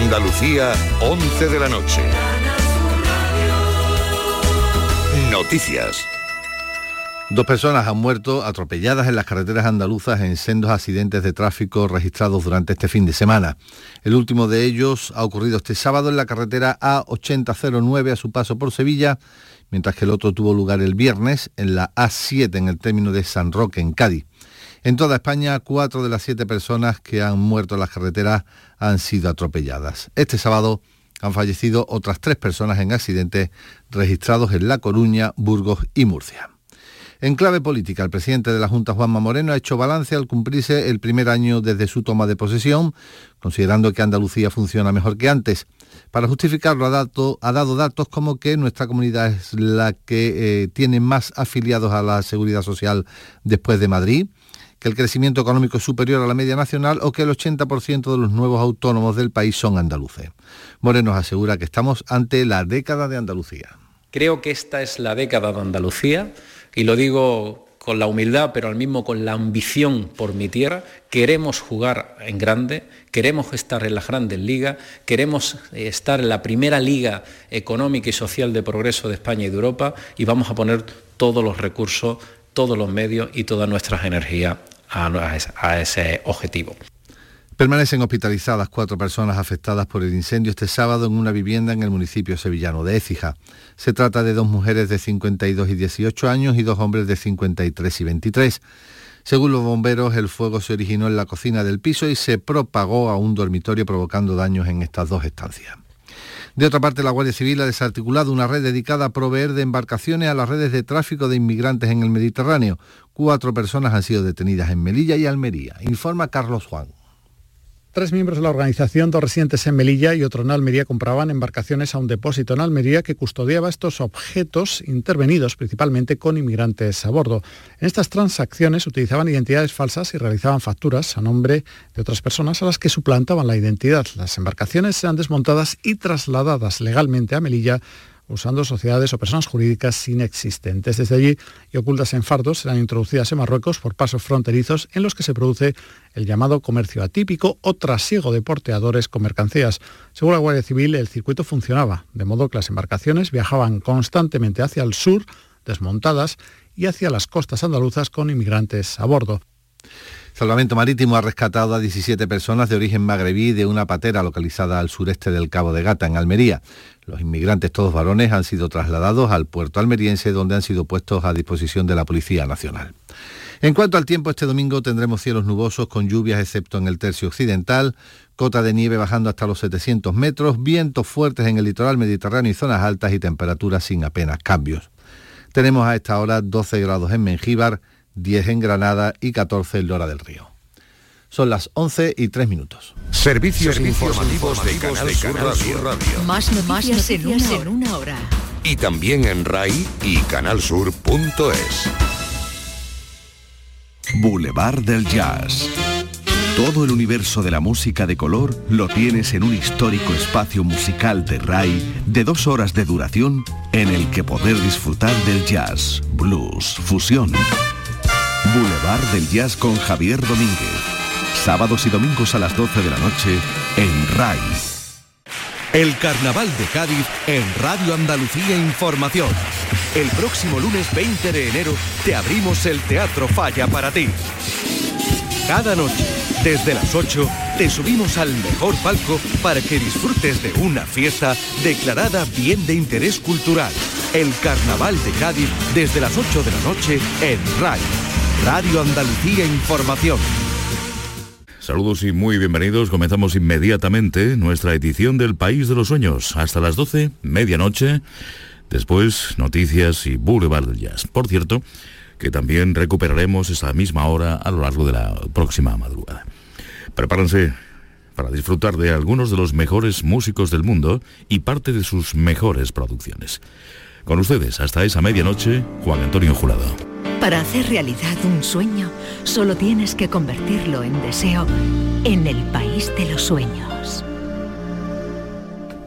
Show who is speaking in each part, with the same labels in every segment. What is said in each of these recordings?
Speaker 1: Andalucía, 11 de la noche. Noticias.
Speaker 2: Dos personas han muerto atropelladas en las carreteras andaluzas en sendos accidentes de tráfico registrados durante este fin de semana. El último de ellos ha ocurrido este sábado en la carretera A8009 a su paso por Sevilla, mientras que el otro tuvo lugar el viernes en la A7 en el término de San Roque, en Cádiz. En toda España, cuatro de las siete personas que han muerto en las carreteras han sido atropelladas. Este sábado han fallecido otras tres personas en accidentes registrados en La Coruña, Burgos y Murcia. En clave política, el presidente de la Junta, Juanma Moreno, ha hecho balance al cumplirse el primer año desde su toma de posesión, considerando que Andalucía funciona mejor que antes. Para justificarlo ha dado, datos como que nuestra comunidad es la que eh, tiene más afiliados a la seguridad social después de Madrid, que el crecimiento económico es superior a la media nacional o que el 80% de los nuevos autónomos del país son andaluces. Moreno asegura que estamos ante la década de Andalucía.
Speaker 3: Creo que esta es la década de Andalucía y lo digo con la humildad, pero al mismo con la ambición por mi tierra. Queremos jugar en grande, queremos estar en las grandes ligas, queremos estar en la primera liga económica y social de progreso de España y de Europa y vamos a poner todos los recursos, todos los medios y todas nuestras energías a, ese objetivo.
Speaker 2: Permanecen hospitalizadas cuatro personas afectadas por el incendio este sábado en una vivienda en el municipio sevillano de Écija. Se trata de dos mujeres de 52 y 18 años y dos hombres de 53 y 23. Según los bomberos, el fuego se originó en la cocina del piso y se propagó a un dormitorio provocando daños en estas dos estancias. De otra parte, la Guardia Civil ha desarticulado una red dedicada a proveer de embarcaciones a las redes de tráfico de inmigrantes en el Mediterráneo. Cuatro personas han sido detenidas en Melilla y Almería, informa Carlos Juan.
Speaker 4: Tres miembros de la organización, dos residentes en Melilla y otro en Almería, compraban embarcaciones a un depósito en Almería que custodiaba estos objetos intervenidos principalmente con inmigrantes a bordo. En estas transacciones utilizaban identidades falsas y realizaban facturas a nombre de otras personas a las que suplantaban la identidad. Las embarcaciones eran desmontadas y trasladadas legalmente a Melilla usando sociedades o personas jurídicas inexistentes. Desde allí y ocultas en fardos serán introducidas en Marruecos por pasos fronterizos en los que se produce el llamado comercio atípico o trasiego de porteadores con mercancías. Según la Guardia Civil, el circuito funcionaba, de modo que las embarcaciones viajaban constantemente hacia el sur, desmontadas, y hacia las costas andaluzas con inmigrantes a bordo.
Speaker 2: Salvamento Marítimo ha rescatado a 17 personas de origen magrebí de una patera localizada al sureste del Cabo de Gata, en Almería. Los inmigrantes, todos varones, han sido trasladados al puerto almeriense donde han sido puestos a disposición de la Policía Nacional. En cuanto al tiempo, este domingo tendremos cielos nubosos con lluvias excepto en el tercio occidental, cota de nieve bajando hasta los 700 metros, vientos fuertes en el litoral mediterráneo y zonas altas y temperaturas sin apenas cambios. Tenemos a esta hora 12 grados en Mengíbar, 10 en Granada y 14 en Lora del Río. Son las 11 y 3 minutos.
Speaker 1: Servicios, informativos, de Canal, Sur Radio.
Speaker 5: Más noticias, en, una, hora.
Speaker 1: Y también en RAI y canalsur.es.
Speaker 6: Boulevard del Jazz. Todo el universo de la música de color lo tienes en un histórico espacio musical de RAI de dos horas de duración en el que poder disfrutar del jazz, blues, fusión. Boulevard del Jazz con Javier Domínguez sábados y domingos a las 12 de la noche en RAI. El Carnaval de Cádiz en Radio Andalucía Información. El próximo lunes 20 de enero te abrimos el Teatro Falla para ti. Cada noche, desde las 8, te subimos al mejor palco para que disfrutes de una fiesta declarada bien de interés cultural. El Carnaval de Cádiz desde las 8 de la noche en RAI. Radio Andalucía Información.
Speaker 7: Saludos y muy bienvenidos. Comenzamos inmediatamente nuestra edición del País de los Sueños. Hasta las 12, medianoche. Después, noticias y Boulevard Jazz. Por cierto, que también recuperaremos esa misma hora a lo largo de la próxima madrugada. Prepárense para disfrutar de algunos de los mejores músicos del mundo y parte de sus mejores producciones. Con ustedes, hasta esa medianoche, Juan Antonio Jurado.
Speaker 5: Para hacer realidad un sueño, solo tienes que convertirlo en deseo en el país de los sueños.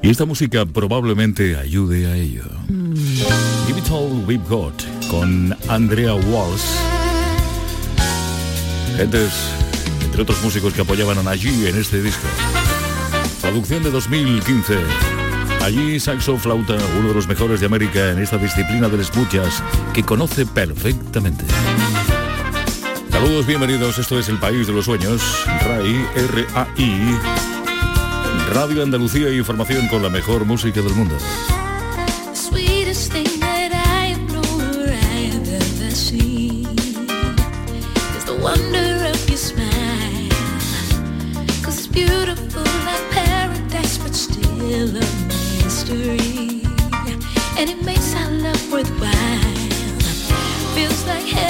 Speaker 7: Y esta música probablemente ayude a ello. Mm. Give It All We've Got con Andrea Walsh. Gentes, entre otros músicos que apoyaban a Najee en este disco. producción de 2015. Allí saxo flauta, uno de los mejores de América en esta disciplina del smooth jazz que conoce perfectamente. Saludos, bienvenidos. Esto es El País de los Sueños. RAI, R-A-I. Radio Andalucía información con la mejor música del mundo.
Speaker 8: And it makes our love worthwhile. Feels like heaven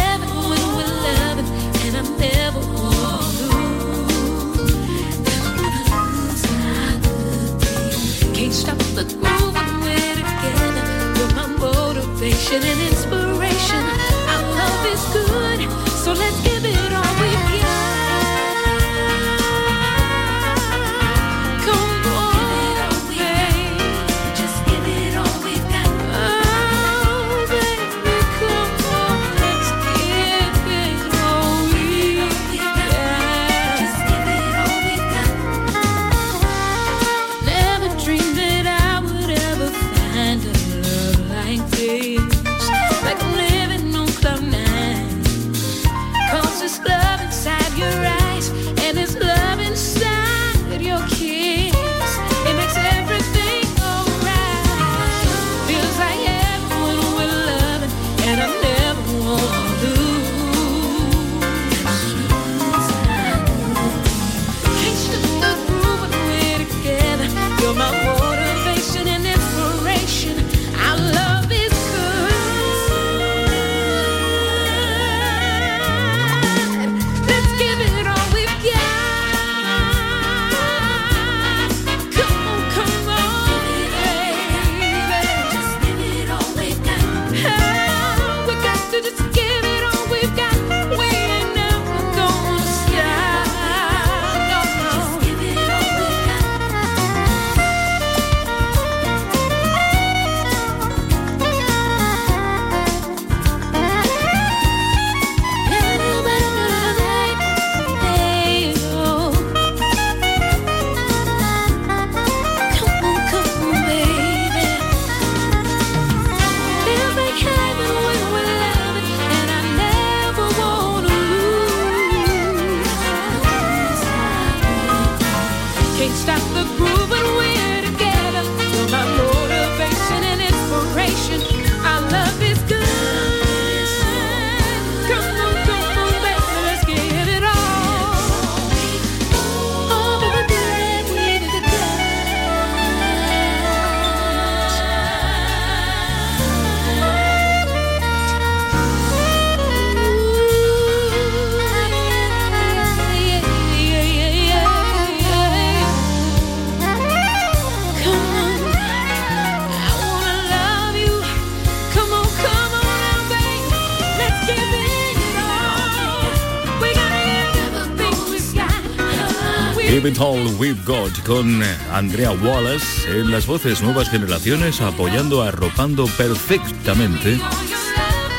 Speaker 7: We've Got con Andrea Wallace en las voces nuevas generaciones apoyando, arropando perfectamente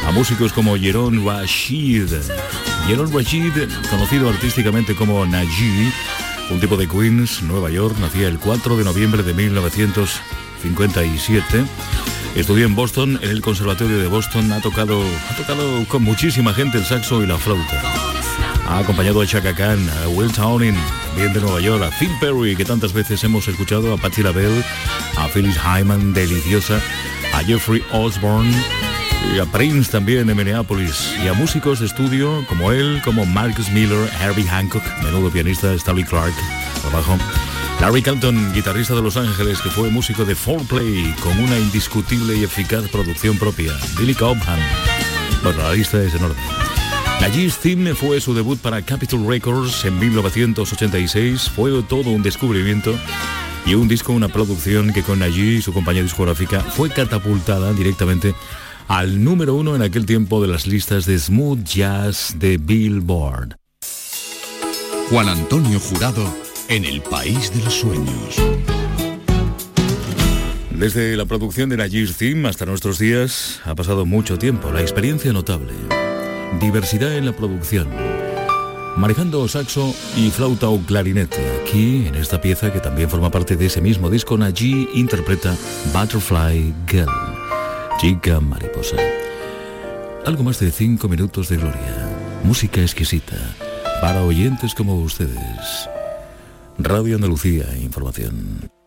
Speaker 7: a músicos como Jeron Rashid. Jeron Rashid, conocido artísticamente como Naji, un tipo de Queens, Nueva York, nacía el 4 de noviembre de 1957. Estudió en Boston, en el Conservatorio de Boston, ha tocado, ha tocado con muchísima gente el saxo y la flauta. Ha acompañado a Chaka Khan, a Will Towning, también de Nueva York, a Phil Perry, que tantas veces hemos escuchado, a Patti LaBelle, a Phyllis Hyman, deliciosa, a Jeffrey Osborne, y a Prince también de Minneapolis, y a músicos de estudio como él, como Marcus Miller, Herbie Hancock, menudo pianista, Stanley Clark, abajo. Larry Canton, guitarrista de Los Ángeles, que fue músico de Foreplay, con una indiscutible y eficaz producción propia. Billy Cobham. Bueno, la lista es enorme. Najee's Theme fue su debut para Capitol Records en 1986. Fue todo un descubrimiento y un disco, una producción que con Najee y su compañía discográfica fue catapultada directamente al número uno en aquel tiempo de las listas de smooth jazz de Billboard.
Speaker 6: Juan Antonio Jurado en el País de los Sueños.
Speaker 7: Desde la producción de Najee's Theme hasta nuestros días ha pasado mucho tiempo, la experiencia notable diversidad en la producción, manejando saxo y flauta o clarinete. Aquí, en esta pieza que también forma parte de ese mismo disco, Naji interpreta Butterfly Girl, chica mariposa. Algo más de cinco minutos de gloria, música exquisita, para oyentes como ustedes. Radio Andalucía, información.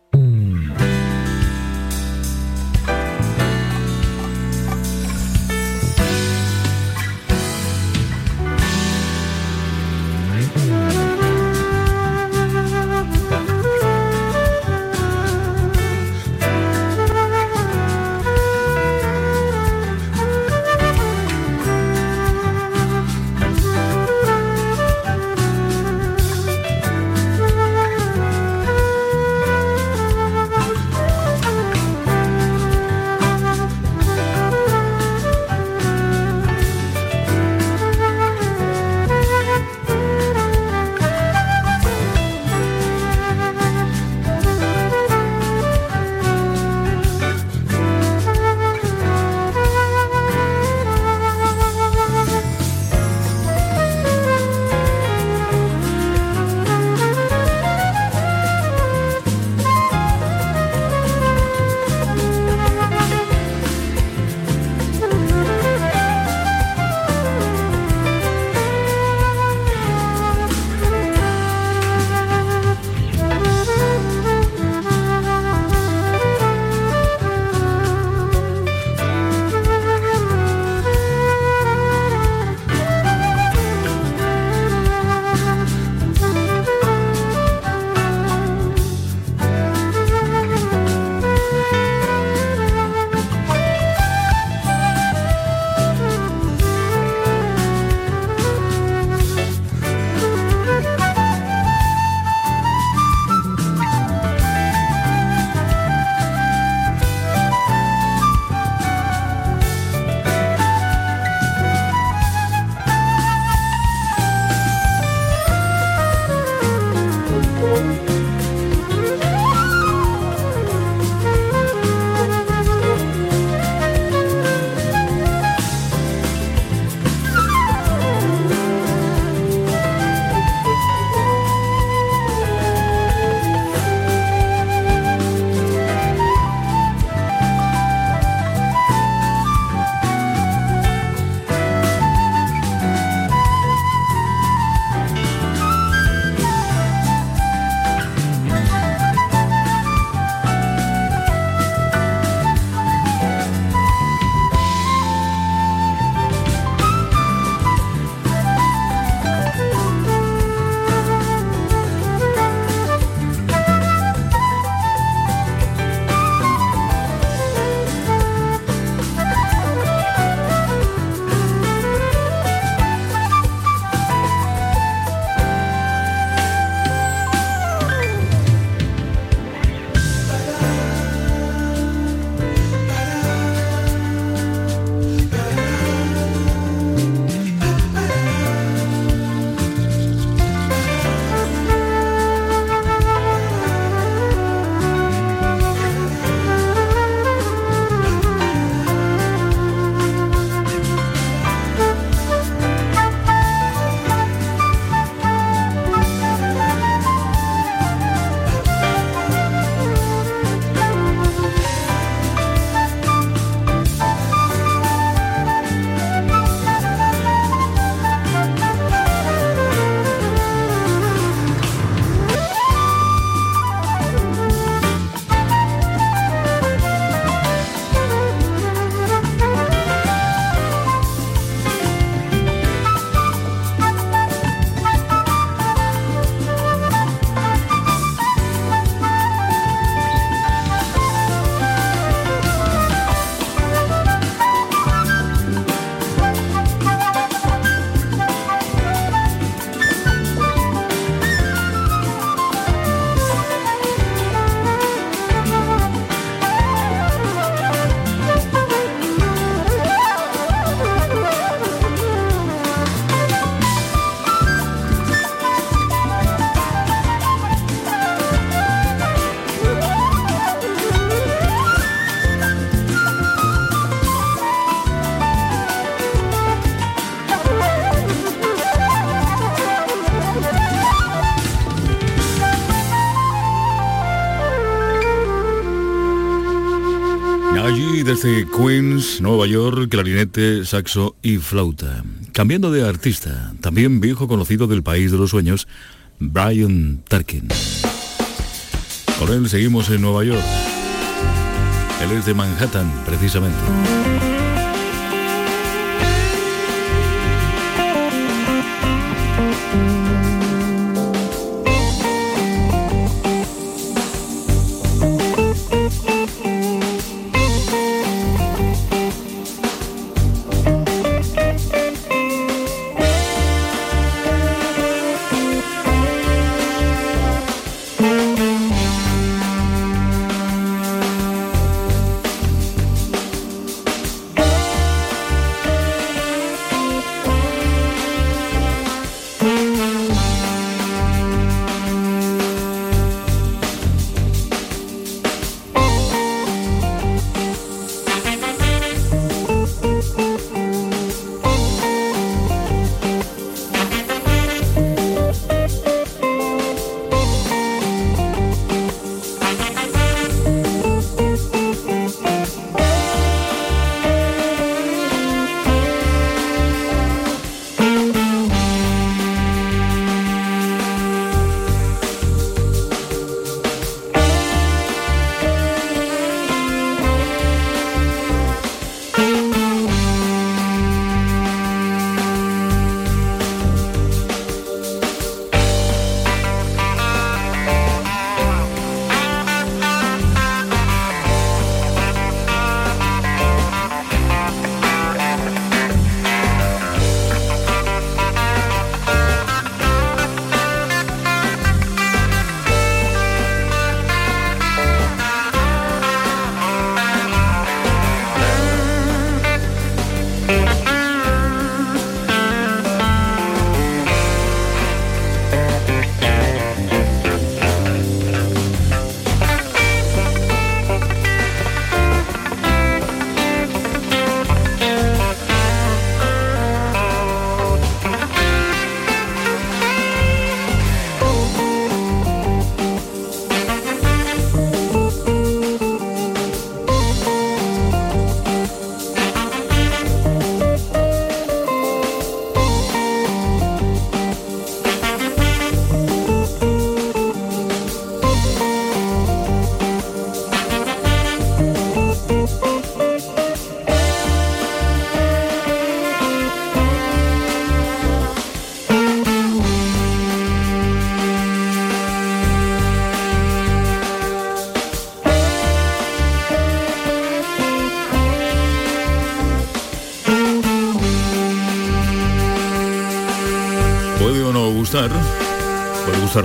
Speaker 7: Desde Queens, Nueva York, clarinete, saxo y flauta. Cambiando de artista, también viejo conocido del país de los sueños, Brian Tarkin. Con él seguimos en Nueva York. Él es de Manhattan, precisamente.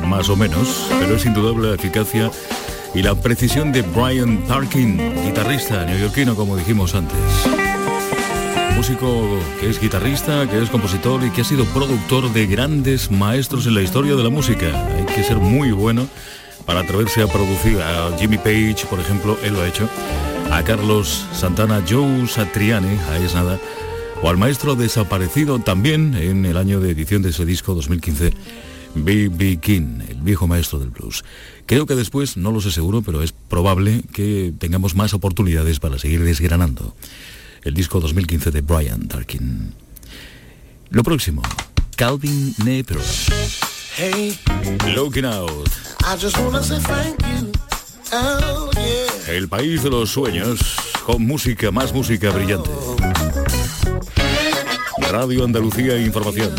Speaker 7: Más o menos, pero es indudable la eficacia y la precisión de Brian Tarkin, guitarrista neoyorquino como dijimos antes. Músico que es guitarrista, que es compositor y que ha sido productor de grandes maestros en la historia de la música. Hay que ser muy bueno para atreverse a producir a Jimmy Page, por ejemplo, él lo ha hecho, a Carlos Santana, Joe Satriani, a es nada, o al maestro desaparecido también en el año de edición de ese disco 2015, B.B. King, el viejo maestro del blues. Creo que después, no lo sé seguro, pero es probable que tengamos más oportunidades para seguir desgranando el disco 2015 de Brian Tarkin. Lo próximo, Calvin Napier.
Speaker 9: Hey,
Speaker 7: Looking Out.
Speaker 9: I just wanna say thank you. Oh, yeah.
Speaker 7: El país de los sueños, con música, más música brillante. Radio Andalucía Información.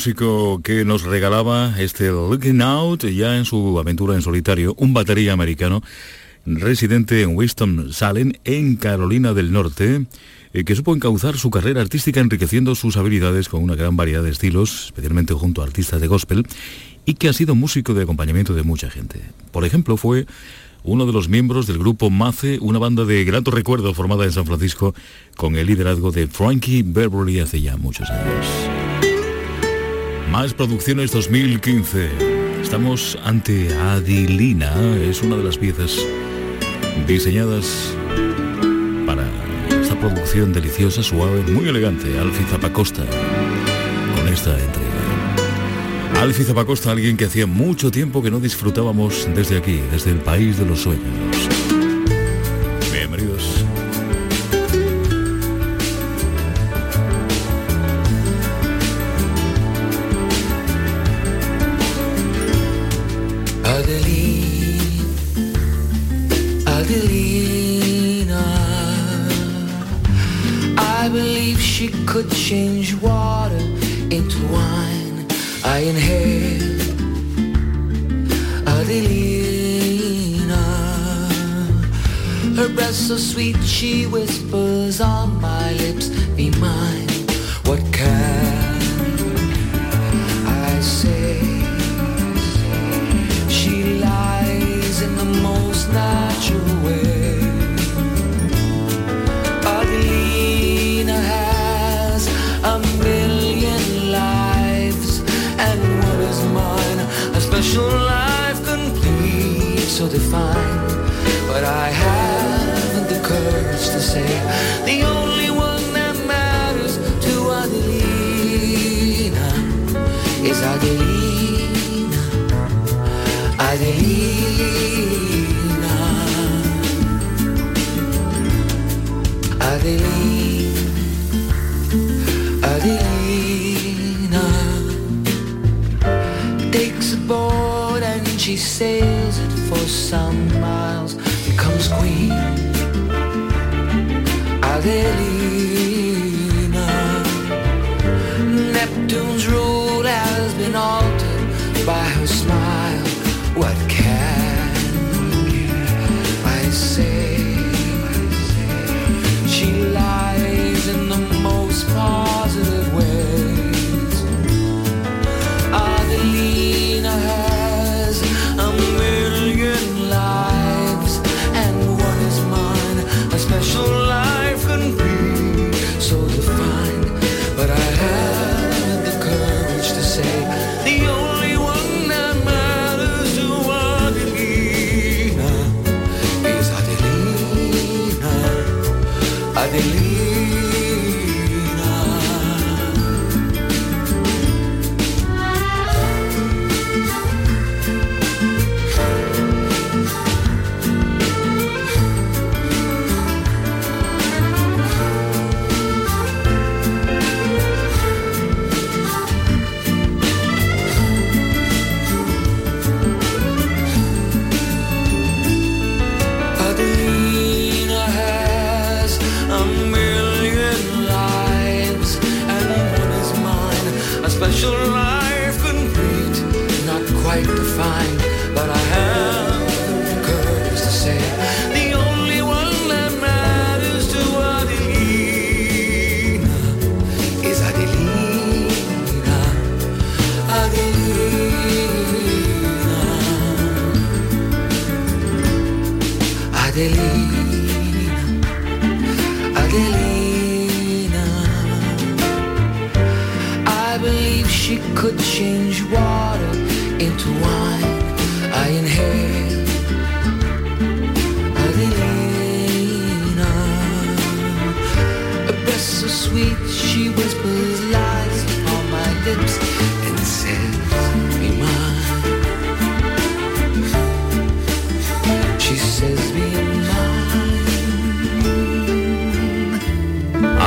Speaker 7: Músico que nos regalaba este Looking Out ya en su aventura en solitario, un batería americano residente en Winston-Salem, en Carolina del Norte, eh, que supo encauzar su carrera artística enriqueciendo sus habilidades con una gran variedad de estilos, especialmente junto a artistas de gospel, y que ha sido músico de acompañamiento de mucha gente. Por ejemplo, fue uno de los miembros del grupo Mace, una banda de grato recuerdo formada en San Francisco con el liderazgo de Frankie Beverly hace ya muchos años. Más producciones 2015. Estamos ante Adilina, es una de las piezas diseñadas para esta producción deliciosa, suave, muy elegante, Alfie Zapacosta, con esta entrega. Alfie Zapacosta, alguien que hacía mucho tiempo que no disfrutábamos desde aquí, desde el país de los sueños.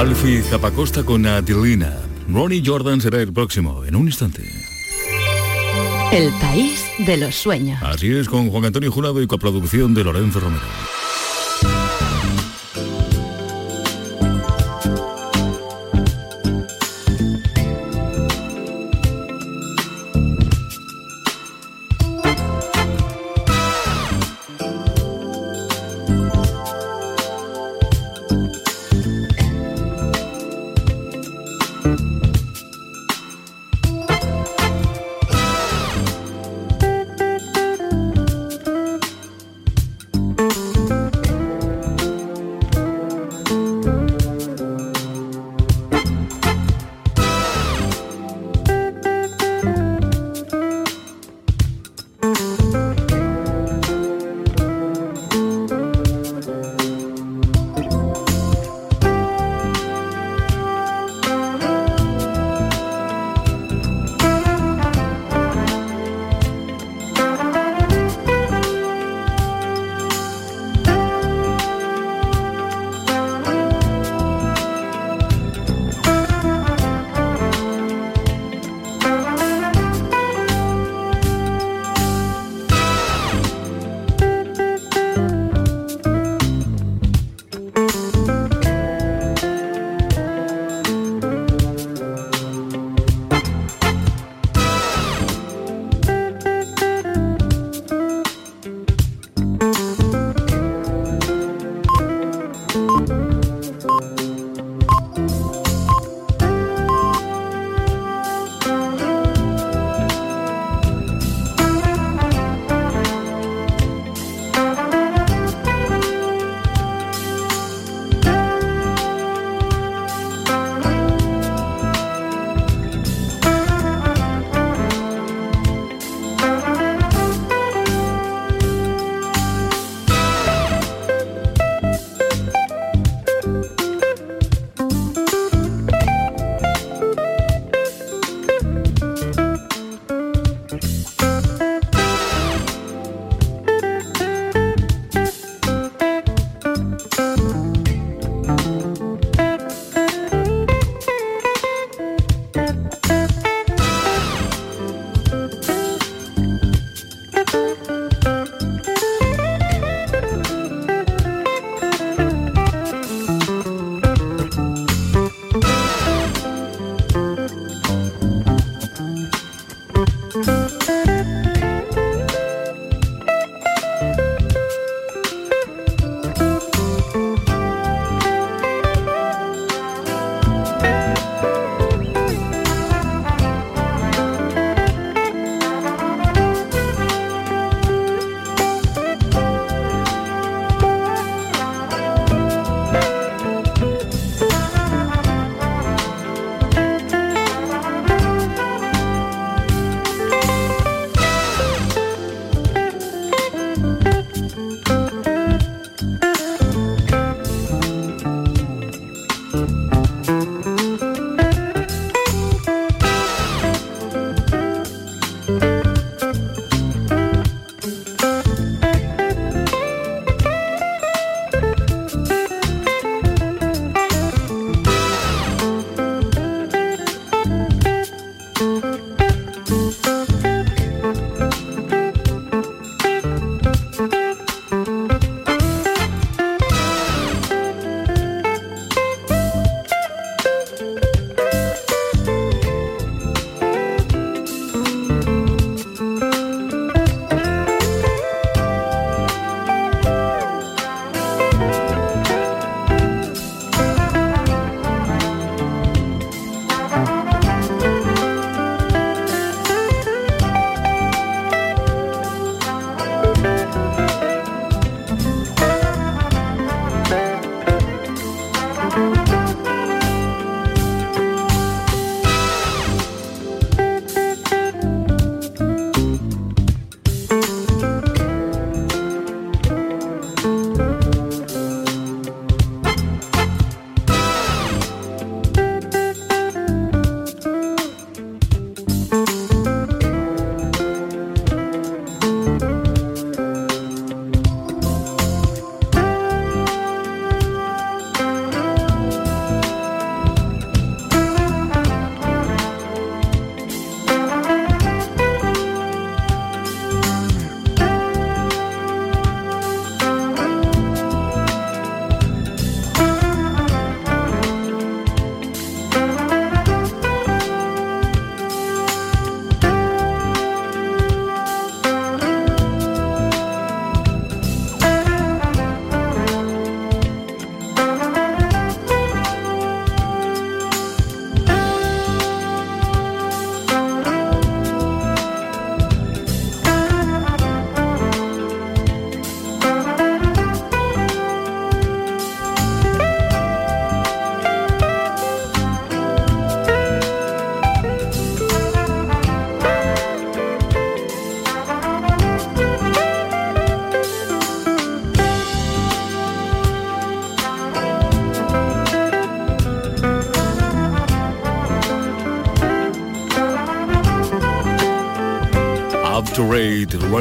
Speaker 7: Alfie Zapacosta con Adelina. Ronnie Jordan será el próximo, en un instante.
Speaker 5: El país de los sueños.
Speaker 7: Así es, con Juan Antonio Jurado y coproducción de Lorenzo Romero.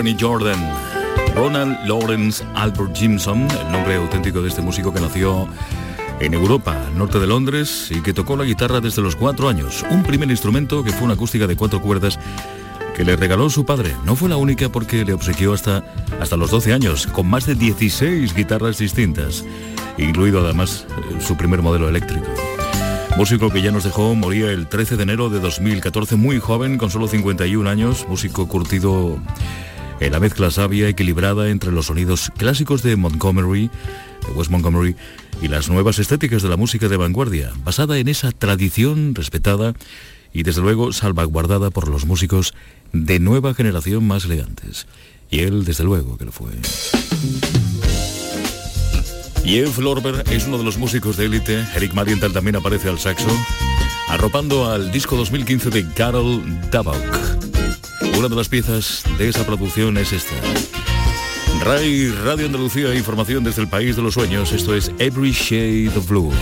Speaker 7: Rate, Ronnie Jordan. Ronald Lawrence Albert Jimson, el nombre auténtico de este músico que nació en Europa, al norte de Londres, y que tocó la guitarra desde los cuatro años. Un primer instrumento que fue una acústica de cuatro cuerdas que le regaló su padre. No fue la única porque le obsequió hasta, hasta los 12 años, con más de 16 guitarras distintas, incluido además eh, su primer modelo eléctrico. Músico que ya nos dejó, moría el 13 de enero de 2014, muy joven, con solo 51 años, músico curtido en la mezcla sabia, equilibrada entre los sonidos clásicos de Montgomery, de West Montgomery, y las nuevas estéticas de la música de vanguardia, basada en esa tradición respetada y desde luego salvaguardada por los músicos de nueva generación más elegantes. Y él, desde luego, que lo fue. Jeff Lorber es uno de los músicos de élite. Eric Marienthal también aparece al saxo, arropando al disco 2015 de Carol Dabach. Una de las piezas de esa producción es esta. RAI, Radio Andalucía, información desde el país de los sueños. Esto es Every Shade of Blue.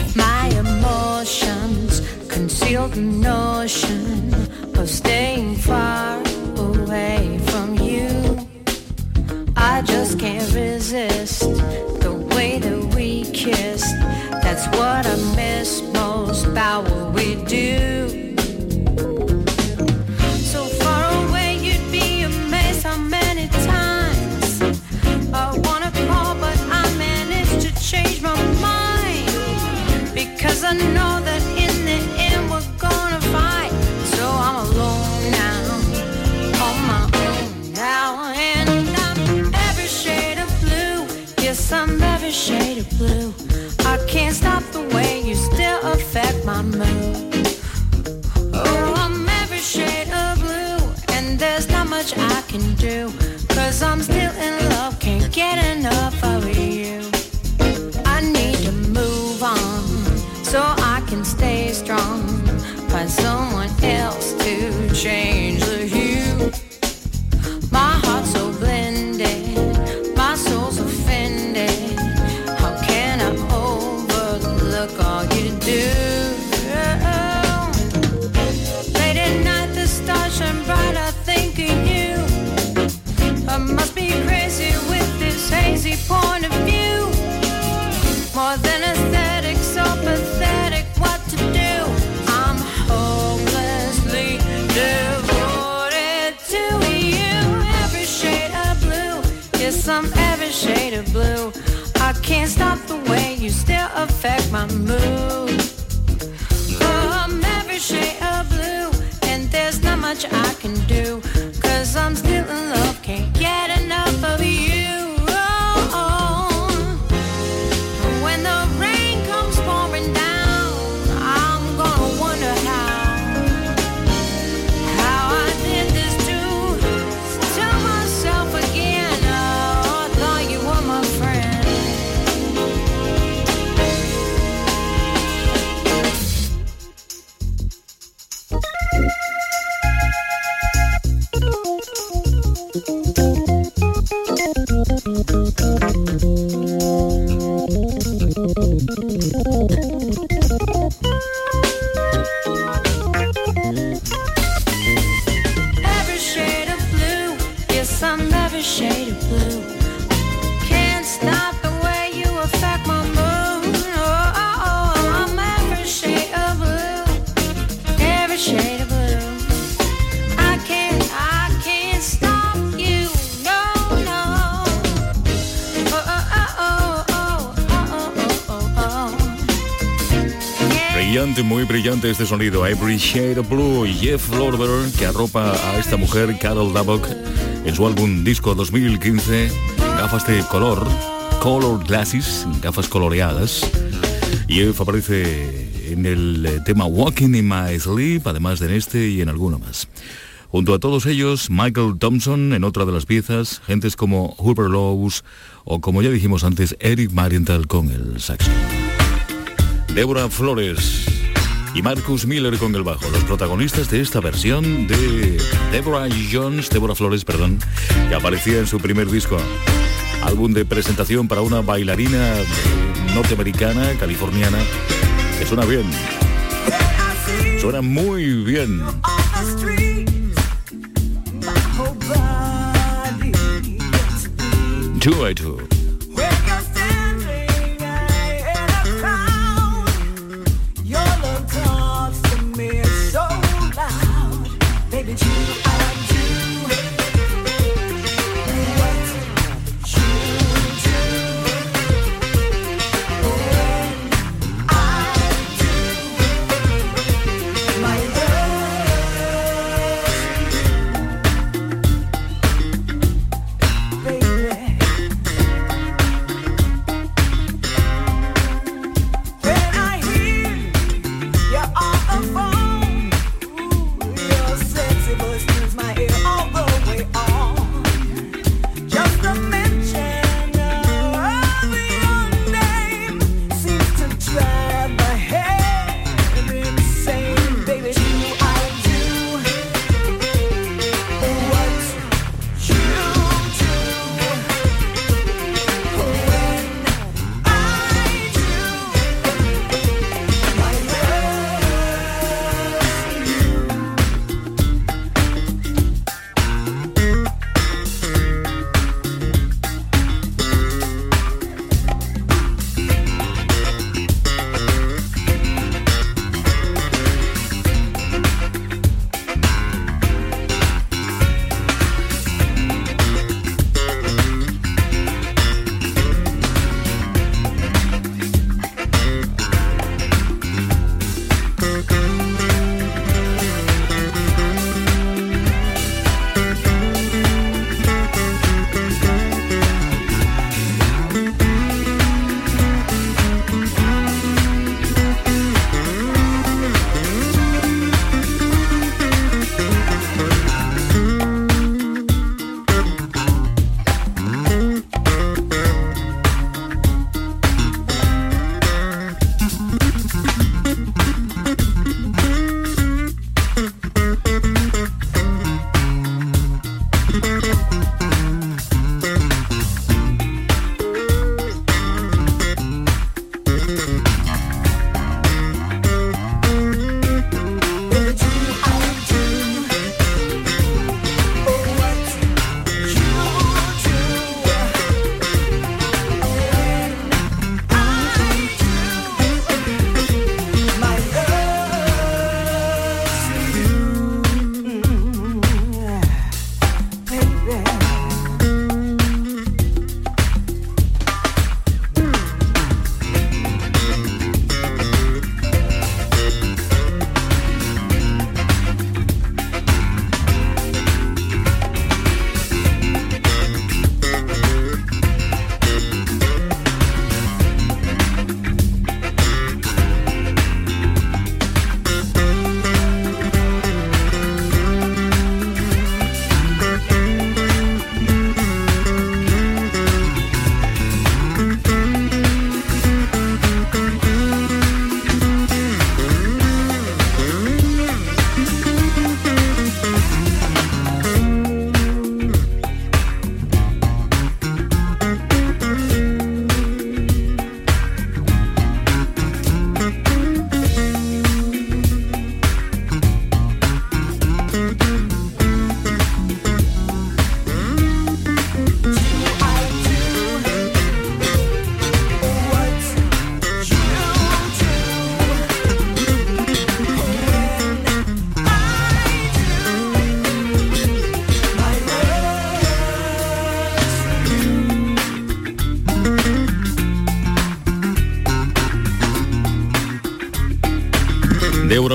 Speaker 7: Este sonido. Every Shade of Blue. Jeff Lorber, que arropa a esta mujer, Carol Dabok, en su álbum disco 2015, gafas de color, color glasses, gafas coloreadas. Jeff aparece en el eh, tema Walking in My Sleep, además de en este y en alguno más. Junto a todos ellos, Michael Thompson en otra de las piezas, gentes como Hooper Lowe's o como ya dijimos antes, Eric Marienthal con el saxo. Débora Flores y Marcus Miller con el bajo, los protagonistas de esta versión de Deborah Jones, Débora Flores, perdón, que aparecía en su primer disco. Álbum de presentación para una bailarina eh, norteamericana, californiana, que suena bien. Suena muy bien. Two by two.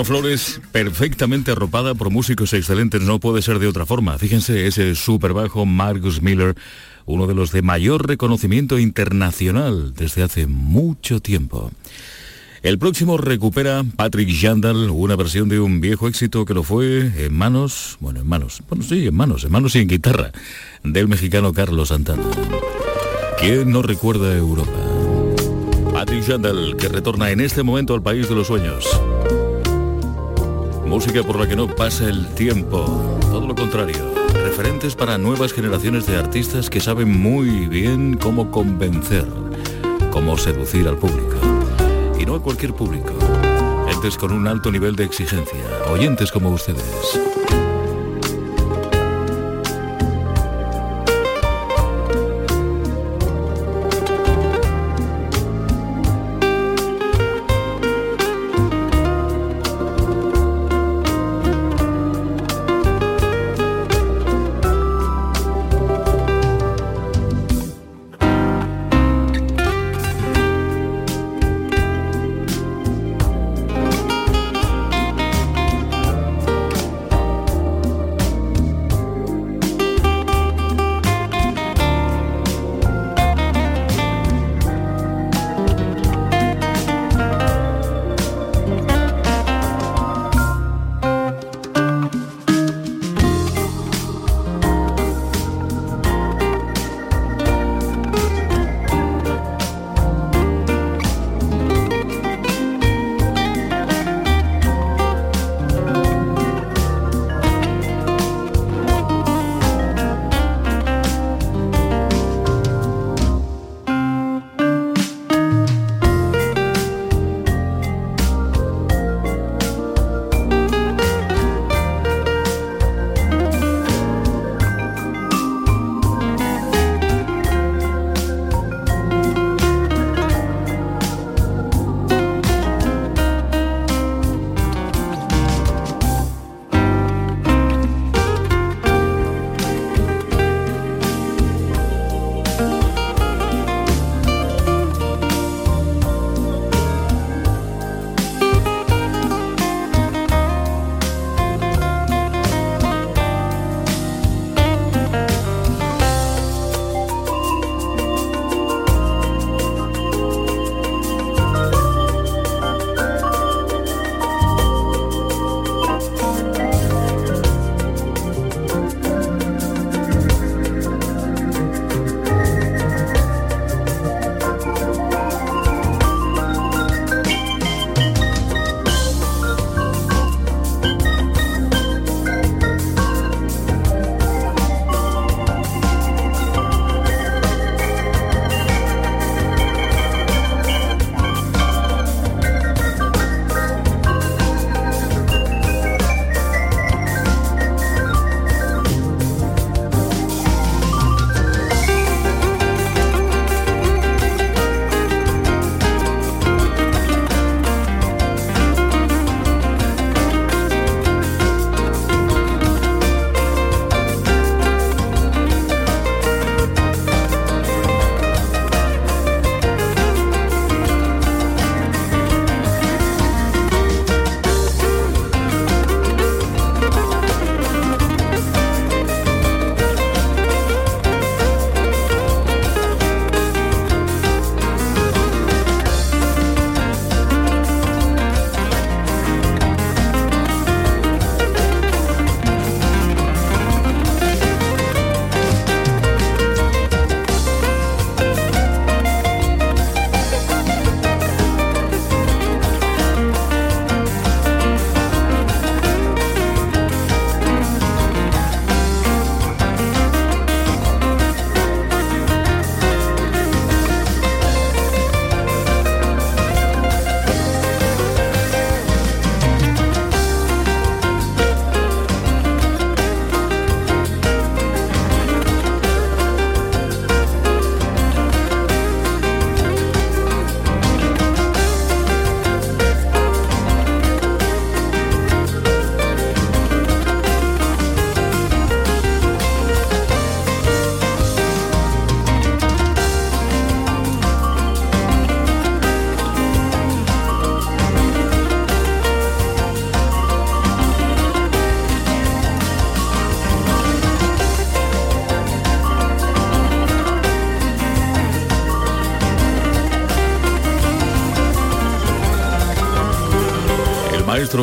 Speaker 7: Flores, perfectamente arropada por músicos excelentes, no puede ser de otra forma. Fíjense, ese super bajo Marcus Miller, uno de los de mayor reconocimiento internacional desde hace mucho tiempo. El próximo recupera Patrick Jandal, una versión de un viejo éxito que lo fue en manos, bueno, en manos, bueno, sí, en manos, en manos y en guitarra, del mexicano Carlos Santana. ¿Quién no recuerda Europa? Patrick Jandal, que retorna en este momento al país de los sueños. Música por la que no pasa el tiempo, todo lo contrario. Referentes para nuevas generaciones de artistas que saben muy bien cómo convencer, cómo seducir al público. Y no a cualquier público. Entes con un alto nivel de exigencia, oyentes como ustedes.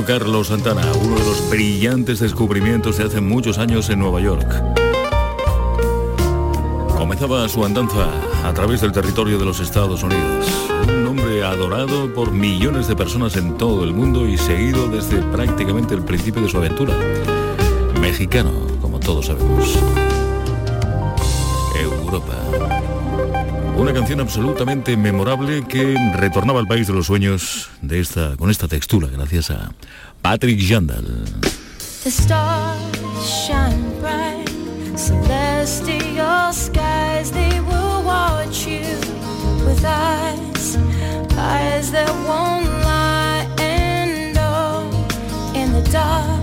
Speaker 7: Carlos Santana, uno de los brillantes descubrimientos de hace muchos años en Nueva York. Comenzaba su andanza a través del territorio de los Estados Unidos. Un hombre adorado por millones de personas en todo el mundo y seguido desde prácticamente el principio de su aventura. Mexicano, como todos sabemos. Europa. Una canción absolutamente memorable que retornaba al país de los sueños de esta, con esta textura, gracias a Patrick Jandal.
Speaker 10: The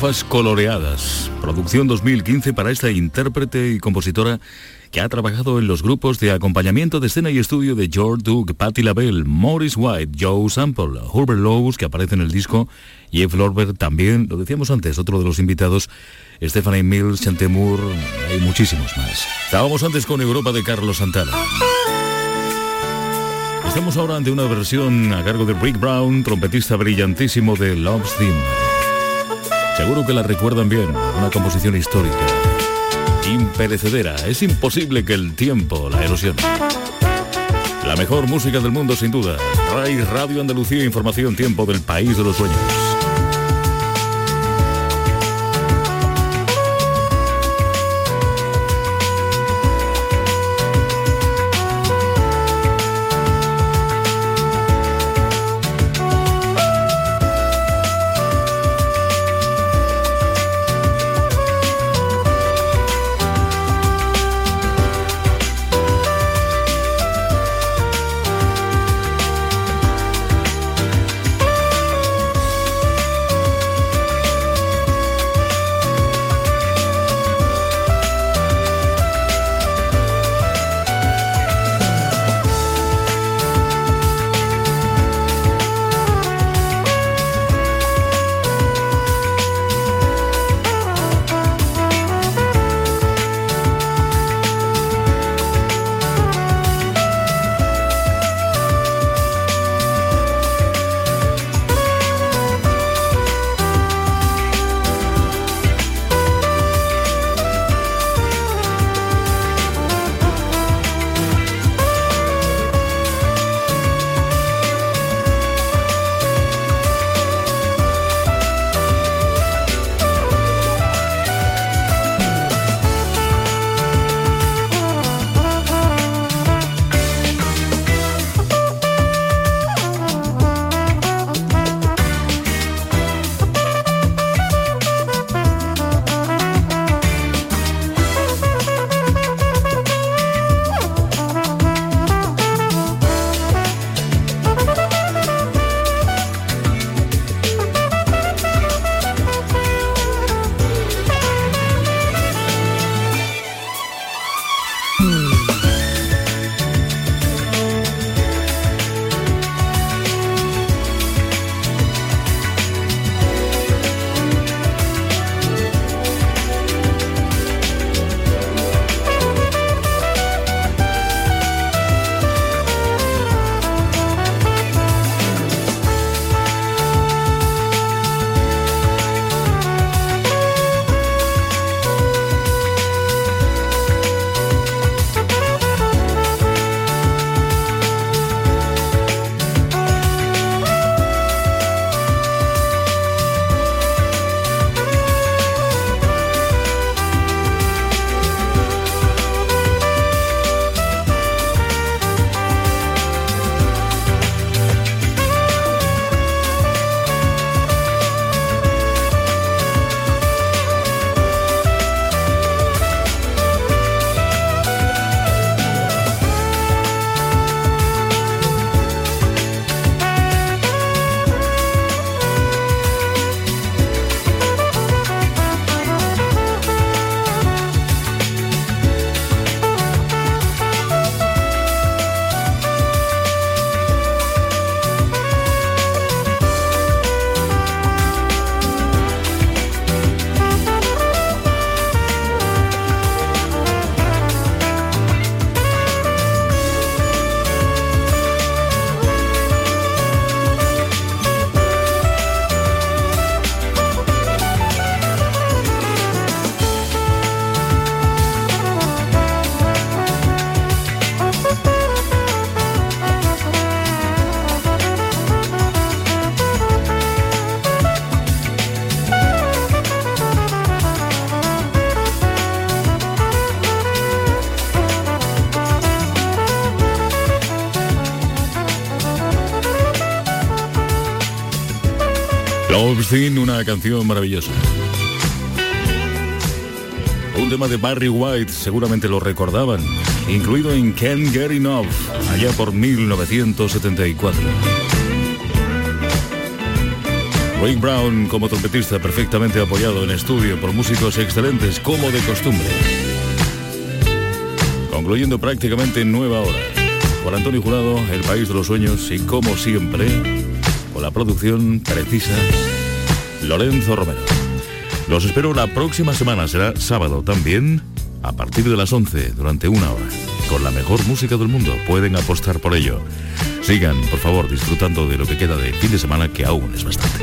Speaker 7: Coloreadas. Producción 2015 para esta intérprete y compositora que ha trabajado en los grupos de acompañamiento de escena y estudio de George Duke, Patti LaBelle, Morris White, Joe Sample, Herbert Lowes, que aparece en el disco, Jeff Lorber también, lo decíamos antes, otro de los invitados, Stephanie Mills, Chantemur, hay muchísimos más. Estábamos antes con Europa de Carlos Santana. Estamos ahora ante una versión a cargo de Rick Brown, trompetista brillantísimo de Love's Theme. Seguro que la recuerdan bien, una composición histórica. Imperecedera, es imposible que el tiempo la erosione. La mejor música del mundo sin duda. RAI Radio Andalucía, información, tiempo del país de los sueños. Canción maravillosa. Un tema de Barry White, seguramente lo recordaban, incluido en Can't Get Enough, allá por 1974. Rick Brown como trompetista perfectamente apoyado en estudio por músicos excelentes como de costumbre. Concluyendo prácticamente nueva hora. Por Antonio Jurado, El País de los Sueños y como siempre, con la producción precisa, Lorenzo Romero. Los espero la próxima semana, será sábado también, a partir de las 11, durante una hora, con la mejor música del mundo. Pueden apostar por ello. Sigan, por favor, disfrutando de lo que queda de fin de semana, que aún es bastante.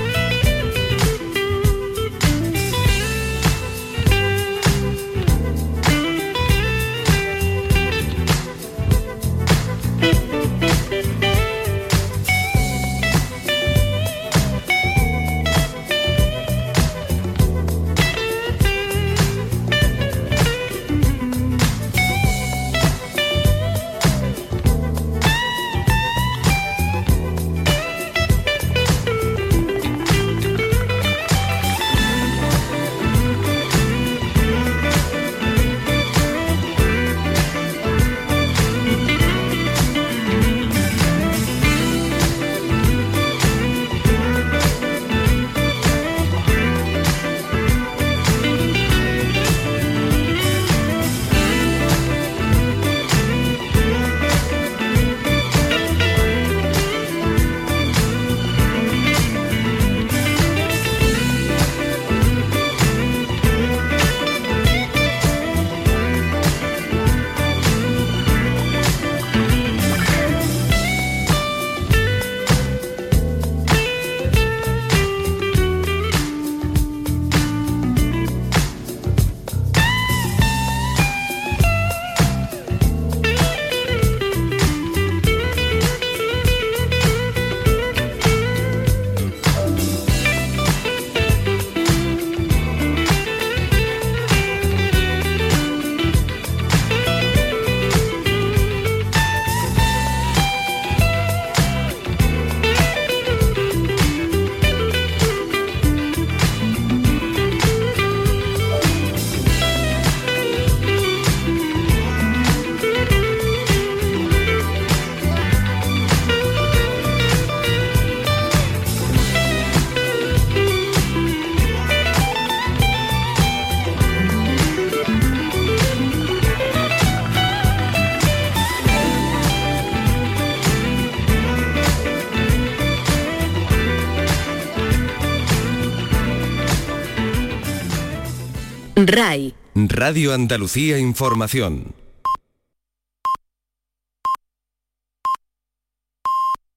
Speaker 11: RAI. Radio Andalucía Información.